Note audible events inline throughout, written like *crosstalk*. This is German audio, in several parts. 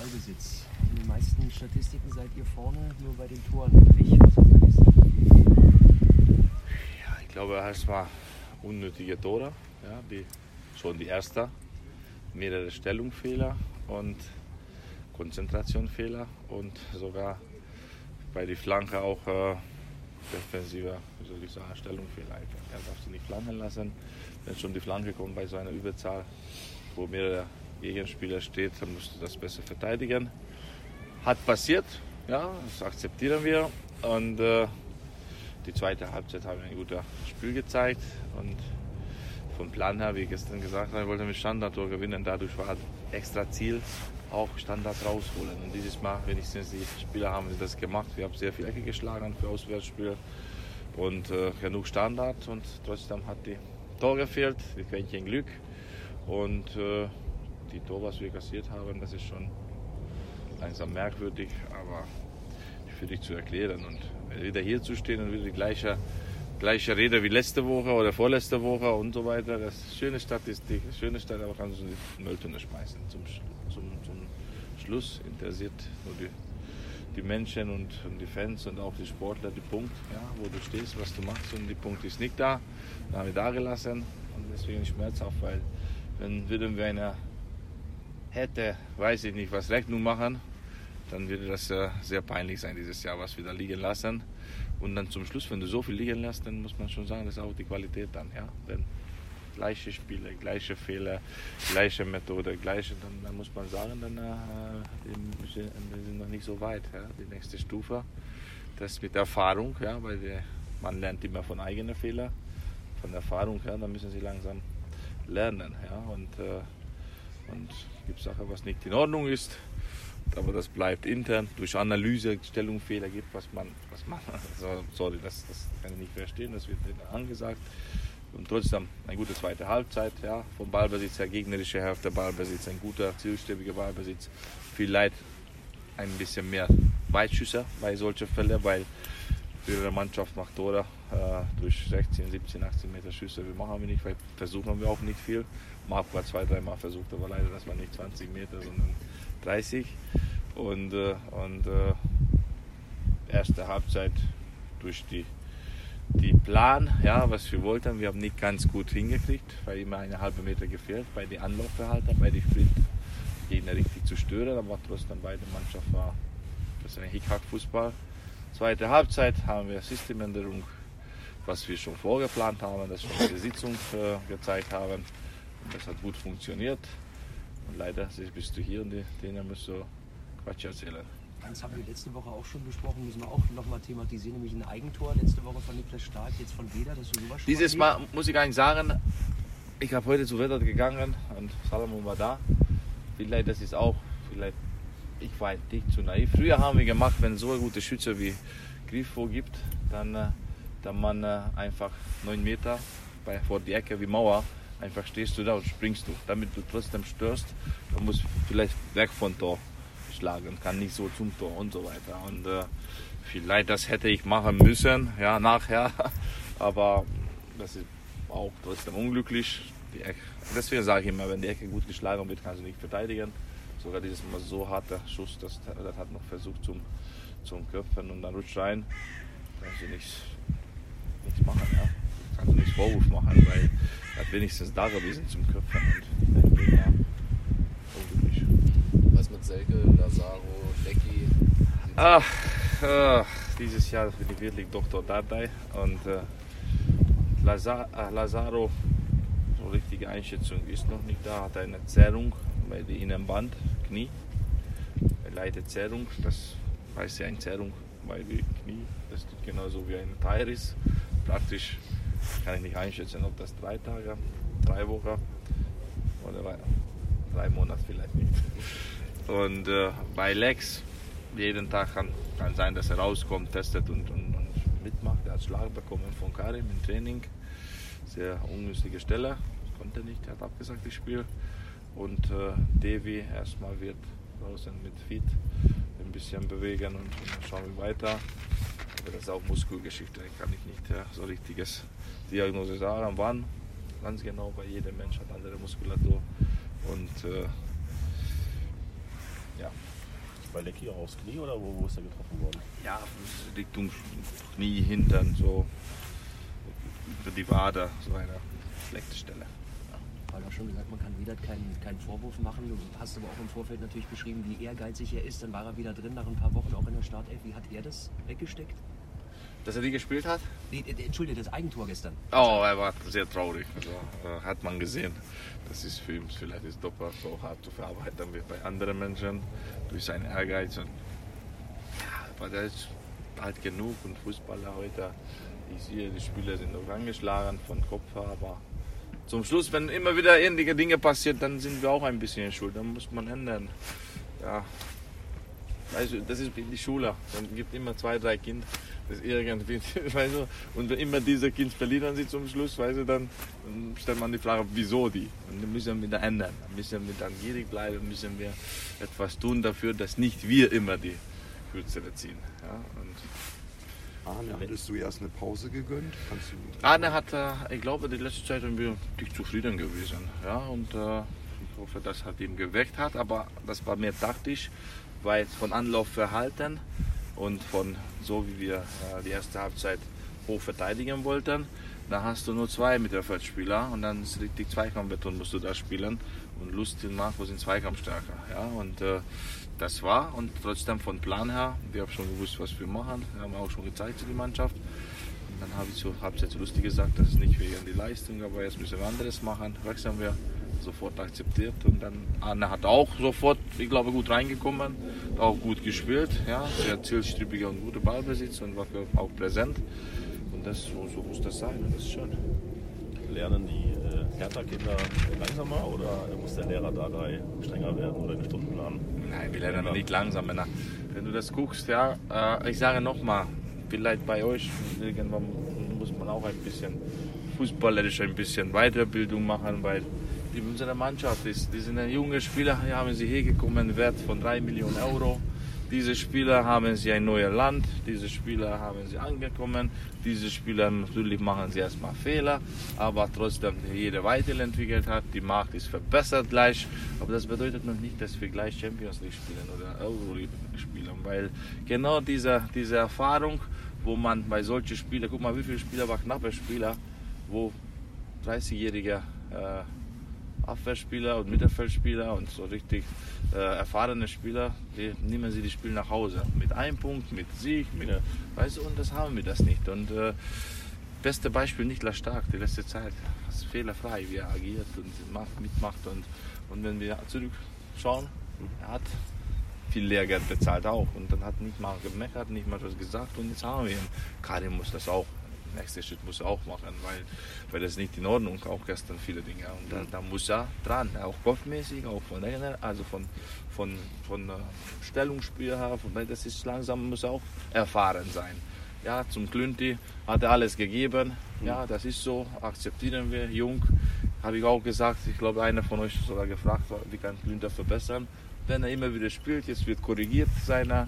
Ballbesitz. In den meisten Statistiken seid ihr vorne, nur bei den Toren gestern? Ja, ich glaube erstmal unnötige Tore, ja, die, schon die erste, mehrere Stellungsfehler und Konzentrationfehler und sogar bei der Flanke auch äh, defensiver, ich Stellungsfehler. Er darf sie nicht flanken lassen. Wenn schon die Flanke kommt bei so einer Überzahl, wo mehrere Gegenspieler steht, dann musst du das besser verteidigen. Hat passiert, ja, das akzeptieren wir. Und äh, die zweite Halbzeit haben wir ein gutes Spiel gezeigt. Und vom Plan her, wie gestern gesagt habe, wollte mit Standardtor gewinnen. Dadurch war extra Ziel auch Standard rausholen. Und dieses Mal wenigstens die Spieler haben das gemacht. Wir haben sehr viel Ecke geschlagen für Auswärtsspiele und äh, genug Standard. Und trotzdem hat die Tor gefehlt, die Quäntchen Glück. Und äh, die Tor, was wir kassiert haben, das ist schon langsam merkwürdig, aber für dich zu erklären. Und wieder hier zu stehen und wieder die gleiche, gleiche Rede wie letzte Woche oder vorletzte Woche und so weiter, das ist schöne Statistik, schöne Stadt, aber kannst du in die Mülltonne schmeißen. Zum, zum, zum Schluss interessiert nur die, die Menschen und, und, die Fans und auch die Sportler die Punkt, ja, wo du stehst, was du machst und die Punkt ist nicht da. Dann haben wir da gelassen und deswegen schmerzhaft, weil wenn würden wir eine hätte, weiß ich nicht, was Rechnung machen, dann würde das äh, sehr peinlich sein dieses Jahr, was wir da liegen lassen. Und dann zum Schluss, wenn du so viel liegen lässt, dann muss man schon sagen, das ist auch die Qualität dann. Ja? Denn gleiche Spiele, gleiche Fehler, gleiche Methode, gleiche, dann, dann muss man sagen, dann äh, wir sind noch nicht so weit. Ja? Die nächste Stufe, das mit Erfahrung, ja? weil wir, man lernt immer von eigenen Fehlern, von Erfahrung, ja? dann müssen sie langsam lernen. Ja? Und, äh, und gibt Sachen, was nicht in Ordnung ist, aber das bleibt intern durch Analyse, Stellungsfehler gibt, was man, was man, *laughs* also, sorry, das, das kann ich nicht verstehen, das wird angesagt. Und trotzdem eine gute zweite Halbzeit, ja, vom Ballbesitz her, gegnerische Hälfte Ballbesitz, ein guter, zielstrebiger Ballbesitz. Vielleicht ein bisschen mehr Weitschüsse bei solchen Fällen, weil ihre Mannschaft macht Tore äh, durch 16, 17, 18 Meter Schüsse. Wir machen wir nicht, weil versuchen wir auch nicht viel. Marco hat zwei, dreimal versucht, aber leider, das war nicht 20 Meter, sondern 30. Und, äh, und äh, erste Halbzeit durch die, die Plan, ja, was wir wollten, wir haben nicht ganz gut hingekriegt, weil immer eine halbe Meter gefehlt bei den Anlaufverhalten, bei den Sprint Gegner richtig zu stören, aber trotzdem beide Mannschaften war das ist ein Hickhack-Fußball. Zweite Halbzeit haben wir Systemänderung, was wir schon vorgeplant haben, das schon in der Sitzung äh, gezeigt haben. Und das hat gut funktioniert. Und leider bist du hier und denen musst du Quatsch erzählen. Das haben wir letzte Woche auch schon besprochen, müssen wir auch nochmal thematisieren, nämlich ein Eigentor. Letzte Woche von Niklas Stark, jetzt von Weder, dass du sowas Dieses Mal muss ich gar nicht sagen, ich habe heute zu Wetter gegangen und Salomon war da. Vielleicht das ist auch, vielleicht, ich war nicht zu naiv. Früher haben wir gemacht, wenn es so gute Schütze wie Grifo gibt, dann, äh, dann man äh, einfach neun Meter bei, vor die Ecke wie Mauer einfach stehst du da und springst du. Damit du trotzdem störst, dann musst du vielleicht weg von Tor schlagen, kann nicht so zum Tor und so weiter. Und äh, vielleicht das hätte ich machen müssen, ja, nachher. *laughs* Aber das ist auch trotzdem unglücklich. Die Ecke, deswegen sage ich immer, wenn die Ecke gut geschlagen wird, kannst du nicht verteidigen. Sogar dieses Mal so harter Schuss, das, das hat noch versucht zum, zum Köpfen und dann rutscht rein. Da kannst du nichts, nichts machen, ja. Kannst du nichts Vorwurf machen, weil er hat wenigstens da gewesen zum Köpfen und der Gegner unglücklich. Was mit Selke, Lazaro, Lecky? Ach, ach, dieses Jahr bin ich wirklich Dr. Dadai und äh, Lazar, äh, Lazaro, so richtige Einschätzung ist noch nicht da, hat eine Zerrung bei der Innenband, Knie. Leidet Zerrung, das heißt ja eine Zerrung bei den Knie, das tut genauso wie ein Teiris. Praktisch kann ich nicht einschätzen, ob das drei Tage, drei Wochen oder drei Monate vielleicht nicht. Und äh, bei Lex, jeden Tag kann, kann sein, dass er rauskommt, testet und, und, und mitmacht. Er hat Schlag bekommen von Karim im Training. Sehr ungünstige Stelle. Konnte nicht, er hat abgesagt das Spiel. Und äh, Devi erstmal wird draußen mit Feed ein bisschen bewegen und, und schauen wir weiter. Aber das ist auch Muskelgeschichte, kann ich nicht äh, so richtiges Diagnose sagen, wann. Ganz genau, weil jeder Mensch hat andere Muskulatur. Und äh, ja, bei Lecky auch aufs Knie oder wo, wo ist er getroffen worden? Ja, Richtung Knie, Hintern, so die Wade, so eine schlechte Stelle. Weil auch schon gesagt, man kann Vedat keinen, keinen Vorwurf machen. Du hast aber auch im Vorfeld natürlich beschrieben, wie ehrgeizig er ist. Dann war er wieder drin nach ein paar Wochen auch in der Startelf. Wie hat er das weggesteckt? Dass er die gespielt hat? Nee, Entschuldige, das Eigentor gestern. Oh, er war sehr traurig. Also, äh, hat man gesehen. Das ist für ihn vielleicht ist doppelt so hart zu verarbeiten wie bei anderen Menschen durch seinen Ehrgeiz. Und, ja, aber der ist alt genug und Fußballer heute. Ich sehe, die Spieler sind noch angeschlagen von Kopf, aber zum Schluss, wenn immer wieder ähnliche Dinge passieren, dann sind wir auch ein bisschen schuld. Dann muss man ändern. Ja, weißt du, das ist die Schule. Dann gibt immer zwei, drei Kinder, das irgendwie, *laughs* weißt du, und wenn immer diese Kinder verlieren sie zum Schluss, weißt du, dann, dann stellt man die Frage, wieso die? Und dann müssen wir wieder ändern. Dann müssen wir dann gierig bleiben, müssen wir etwas tun dafür, dass nicht wir immer die Kürzere ziehen. Ja, und Arne, hattest du erst eine Pause gegönnt? Arne hat, äh, ich glaube, die letzte Zeit sind wir nicht zufrieden gewesen. Ja, und äh, ich hoffe, das hat ihn geweckt hat, aber das war mehr taktisch, weil von Anlaufverhalten und von so wie wir äh, die erste Halbzeit hoch verteidigen wollten, da hast du nur zwei Mittelfeldspieler und dann ist richtig Zweikampfbeton musst du da spielen und Lust und Marco sind Zweikampfstärker. Ja, und äh, das war und trotzdem von Plan her, wir haben schon gewusst, was wir machen, wir haben auch schon gezeigt zu die Mannschaft. Und dann habe ich zur Halbzeit lustig gesagt, das ist nicht wegen die Leistung, aber jetzt müssen wir anderes machen. Wechseln wir sofort akzeptiert und dann Arne hat auch sofort, ich glaube, gut reingekommen, auch gut gespielt, ja, sehr zielstrebiger und guter Ballbesitz und war auch präsent und das so, so muss das sein, das ist schön. Lernen die äh, Hertha-Kinder langsamer oder muss der Lehrer da drei strenger werden oder den Stundenplan? Nein, wir lernen nicht langsam. Männer. Wenn du das guckst, ja, äh, ich sage nochmal, vielleicht bei euch irgendwann muss man auch ein bisschen fußballerisch ein bisschen Weiterbildung machen, weil die, unsere Mannschaft ist, die sind junge Spieler, hier haben sie hergekommen, Wert von 3 Millionen Euro. Diese Spieler haben sie ein neues Land, diese Spieler haben sie angekommen, diese Spieler natürlich machen sie erstmal Fehler, aber trotzdem jeder weiterentwickelt hat, die Markt ist verbessert gleich, aber das bedeutet noch nicht, dass wir gleich Champions League spielen oder Euroleague spielen, weil genau diese, diese Erfahrung, wo man bei solchen Spielern, guck mal, wie viele Spieler war knappe Spieler, wo 30-jährige äh, Abwehrspieler und Mittelfeldspieler und so richtig äh, erfahrene Spieler, die nehmen sie die Spiele nach Hause. Mit einem Punkt, mit Sieg, mit, weißt du, und das haben wir das nicht. Und äh, beste Beispiel Niklas Stark, die letzte Zeit, ist fehlerfrei, wie er agiert und macht, mitmacht. Und, und wenn wir zurückschauen, er hat viel Lehrgeld bezahlt auch und dann hat nicht mal gemeckert, nicht mal was gesagt und jetzt haben wir ihn. Karim muss das auch nächste Schritt muss er auch machen, weil, weil das nicht in Ordnung, auch gestern viele Dinge. Und da, da muss er dran, auch kopfmäßig, auch von also von, von, von äh, Stellungsspiel her, von, das ist langsam, muss auch erfahren sein. Ja, zum Klünti hat er alles gegeben, ja, das ist so, akzeptieren wir, jung, habe ich auch gesagt, ich glaube, einer von euch sogar gefragt, wie kann Klünter verbessern. Wenn er immer wieder spielt, jetzt wird korrigiert seine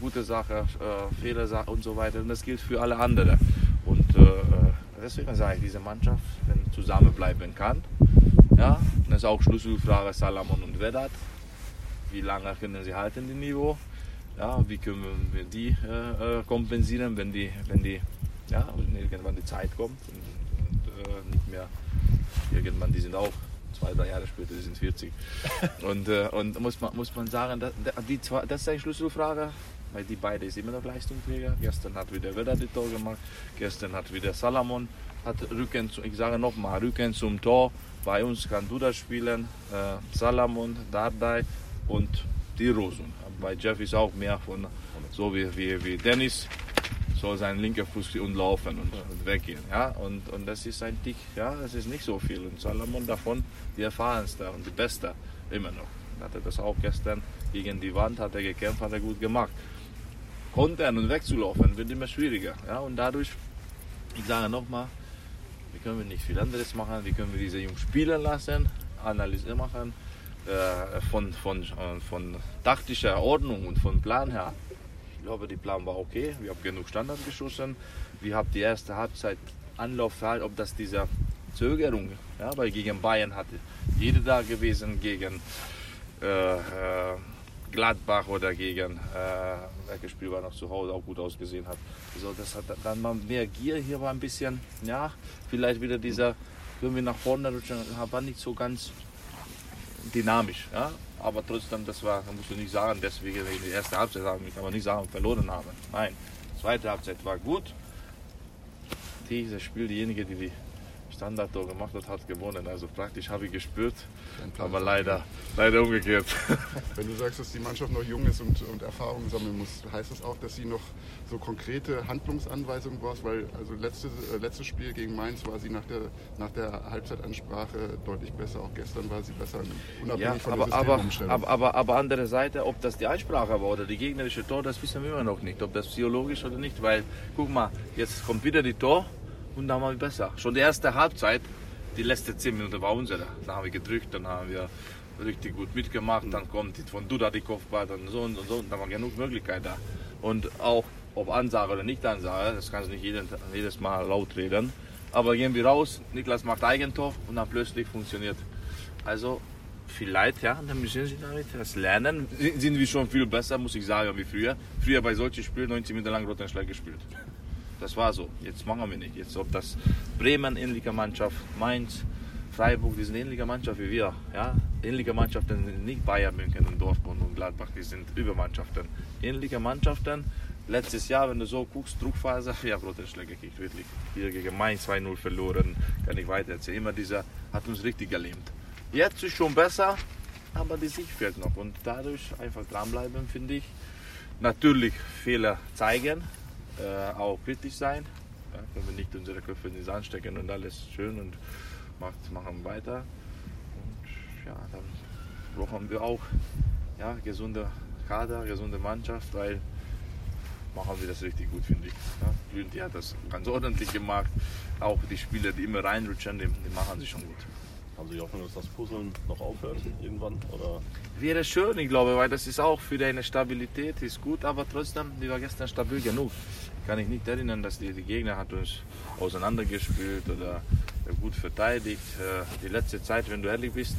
gute Sache, äh, Fehler und so weiter. Und das gilt für alle anderen. Und äh, deswegen sage ich, diese Mannschaft, wenn zusammenbleiben kann, ja, das ist auch Schlüsselfrage Salamon und Vedat. Wie lange können sie halten, das Niveau? Ja, wie können wir die äh, kompensieren, wenn die, wenn die, ja, wenn irgendwann die Zeit kommt und, und äh, nicht mehr irgendwann, die sind auch zwei, drei Jahre später, die sind 40. *laughs* und, äh, und muss man, muss man sagen, das, die zwei, das ist eine Schlüsselfrage weil die beiden ist immer noch Leistungsträger. Gestern hat wieder Werder die Tor gemacht, gestern hat wieder Salamon, hat Rücken, zu, ich sage nochmal, Rücken zum Tor. Bei uns kann Duda spielen, äh, Salamon, Dardai und die Rosen. Bei Jeff ist auch mehr von, so wie, wie, wie Dennis, soll sein linker Fuß und laufen und, und, weggehen. Ja? Und, und das ist ein Tick, ja, das ist nicht so viel. Und Salomon davon die erfahrenste und die beste immer noch. Hat er das auch gestern gegen die Wand, hat er gekämpft, hat er gut gemacht kontern und wegzulaufen wird immer schwieriger. Ja? Und dadurch, ich sage nochmal, wie können wir nicht viel anderes machen, wie können wir diese Jungs spielen lassen, Analyse machen, äh, von, von, äh, von taktischer Ordnung und von Plan her. Ich glaube, der Plan war okay, wir haben genug Standard geschossen, wir haben die erste Halbzeit Anlaufverhalten, ob das diese Zögerung, ja, weil gegen Bayern hatte jeder da gewesen, gegen äh, äh Gladbach oder gegen, äh, welches Spiel war noch zu Hause, auch gut ausgesehen hat. Also das hat dann mal mehr Gier. Hier war ein bisschen, ja, vielleicht wieder dieser, wenn wir nach vorne rutschen, war nicht so ganz dynamisch. Ja? Aber trotzdem, das war, musst du nicht sagen, deswegen die erste Halbzeit haben, ich kann nicht sagen, verloren haben. Nein, zweite Halbzeit war gut. Dieses Spiel, diejenige, die die Standardtor gemacht hat, hat gewonnen. Also praktisch habe ich gespürt, aber leider, leider umgekehrt. *laughs* Wenn du sagst, dass die Mannschaft noch jung ist und, und Erfahrungen sammeln muss, heißt das auch, dass sie noch so konkrete Handlungsanweisungen braucht? Weil also letztes, äh, letztes Spiel gegen Mainz war sie nach der, nach der Halbzeitansprache deutlich besser. Auch gestern war sie besser, unabhängig Ja, von aber, der aber, aber, aber andere Seite, ob das die Einsprache war oder die gegnerische Tor, das wissen wir immer noch nicht. Ob das psychologisch oder nicht, weil, guck mal, jetzt kommt wieder die Tor und dann waren wir besser. Schon die erste Halbzeit, die letzte 10 Minuten war unsere. Da haben wir gedrückt, dann haben wir richtig gut mitgemacht, dann kommt von Duda die Kopfball, dann so und so, und da war genug Möglichkeit da. Und auch, ob Ansage oder nicht Ansage, das kannst du nicht jeden, jedes Mal laut reden. Aber gehen wir raus, Niklas macht Eigentor und dann plötzlich funktioniert. Also vielleicht, ja, dann müssen sie damit das lernen. Sind wir schon viel besser, muss ich sagen, wie früher. Früher bei solchen Spielen 90 Minuten lang Rottenschlag gespielt. Das war so. Jetzt machen wir nicht. Jetzt ob das Bremen ähnliche Mannschaft, Mainz, Freiburg, die sind ähnliche Mannschaft wie wir. Ja? Ähnliche Mannschaften sind nicht Bayern, München und Dortmund und Gladbach, die sind Übermannschaften. Ähnliche Mannschaften. Letztes Jahr, wenn du so guckst, Druckphase, *laughs* ja, Rottenschläge gekriegt, wirklich. Hier gegen Mainz 2-0 verloren, kann ich weiter erzählen. Immer dieser hat uns richtig gelähmt. Jetzt ist schon besser, aber die Sicht fehlt noch. Und dadurch einfach dranbleiben, finde ich. Natürlich Fehler zeigen, äh, auch kritisch sein. Ja, wenn wir nicht unsere Köpfe in den Sand stecken und alles schön und macht, machen weiter. Und ja, dann brauchen wir auch ja, gesunde Kader, gesunde Mannschaft, weil machen wir das richtig gut, finde ich. Ja, Lündi hat das ganz ordentlich gemacht. Auch die Spieler, die immer reinrutschen, die, die machen sich schon gut. Haben Sie Hoffnung, dass das Puzzeln noch aufhört irgendwann? Oder Wäre schön, ich glaube, weil das ist auch für deine Stabilität ist gut, aber trotzdem, die war gestern stabil genug. Kann ich nicht erinnern, dass die, die Gegner hat uns auseinandergespielt oder gut verteidigt. Äh, Die letzte Zeit, wenn du ehrlich bist,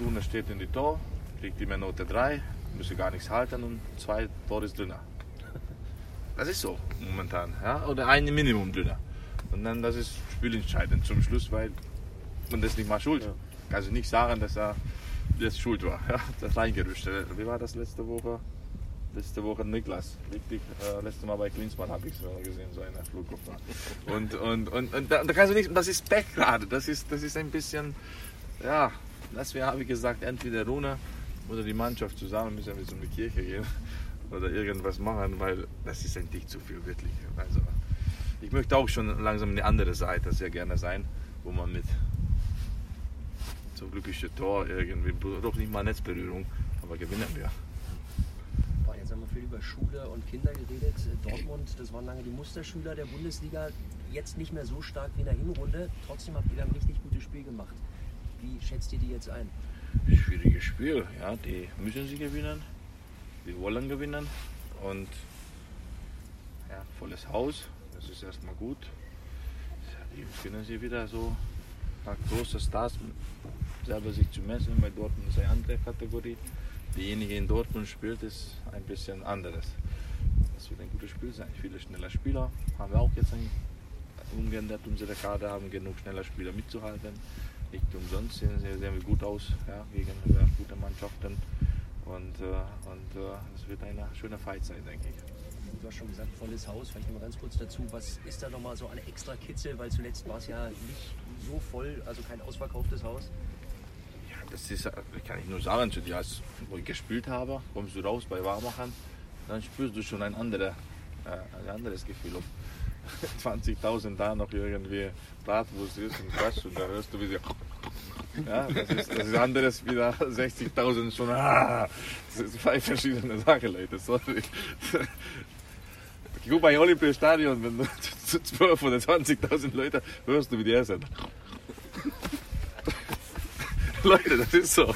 Rune steht in die Tor, kriegt immer Note 3, müsse gar nichts halten und zwei Tor ist dünner. *laughs* Das ist so momentan, ja? oder ein Minimum dünner. Und dann das ist spielentscheidend zum Schluss, weil man das nicht mal schuld. Ja. Du nicht sagen, dass er jetzt schuld war. *laughs* Ja, das reingerüscht. Wie war das letzte Woche? Letzte Woche Niklas. Richtig, äh, letzte Mal bei Klinsmann habe ich es gesehen, so eine Flugkopf. Und, und, und, und da, da kannst du nicht, das ist Pech gerade. Das ist, das ist ein bisschen, ja, das wäre, ich gesagt, entweder Rune oder die Mannschaft zusammen müssen wir zum Kirche gehen *laughs* oder irgendwas machen, weil das ist ein zu viel, wirklich. Also, ich möchte auch schon langsam eine andere Seite sehr gerne sein, wo man mit so glückliche Tor irgendwie, doch nicht mal Netzberührung, aber gewinnen wir. Boah, Jetzt haben wir viel über Schule und Kinder geredet. Dortmund, das waren lange die Musterschüler der Bundesliga. Jetzt nicht mehr so stark wie in der Hinrunde. Trotzdem habt ihr da ein richtig gutes Spiel gemacht. Wie schätzt ihr die jetzt ein? Schwieriges Spiel, ja, die müssen sie gewinnen, die wollen gewinnen und ja, volles Haus, das ist erstmal gut. Die können sie wieder so nach große Stars selber sich zu messen, bei Dortmund ist eine andere Kategorie. Diejenige in Dortmund spielt, ist ein bisschen anderes. Das wird ein gutes Spiel sein. Viele schnelle Spieler haben wir auch jetzt umgeändert. Unsere Kader haben genug schneller Spieler mitzuhalten. Nicht umsonst sehen, sehen wir gut aus ja, gegen gute Mannschaften. Und, äh, und äh, es wird eine schöne Fight sein, denke ich. Du hast schon gesagt, volles Haus. Vielleicht noch mal ganz kurz dazu. Was ist da nochmal so eine extra Kitzel? Weil zuletzt war es ja nicht so voll, also kein ausverkauftes Haus. Das ist, äh, kann ich nur sagen zu dir, als wo ich gespielt habe, kommst du raus bei Warmachern, dann spürst du schon ein, anderer, äh, ein anderes Gefühl. Ob *laughs* 20.000 da noch irgendwie Bratwurst ist und Quatsch und da hörst du wieder. Ja, das ist, das ist anderes wieder 60.000 schon. Ah, das sind zwei verschiedene Sachen, Leute. Sorry. Guck mal, im Olympiastadion, wenn du *laughs* zu 12 oder 20.000 Leute hörst du, wie die essen. Leute, das ist so.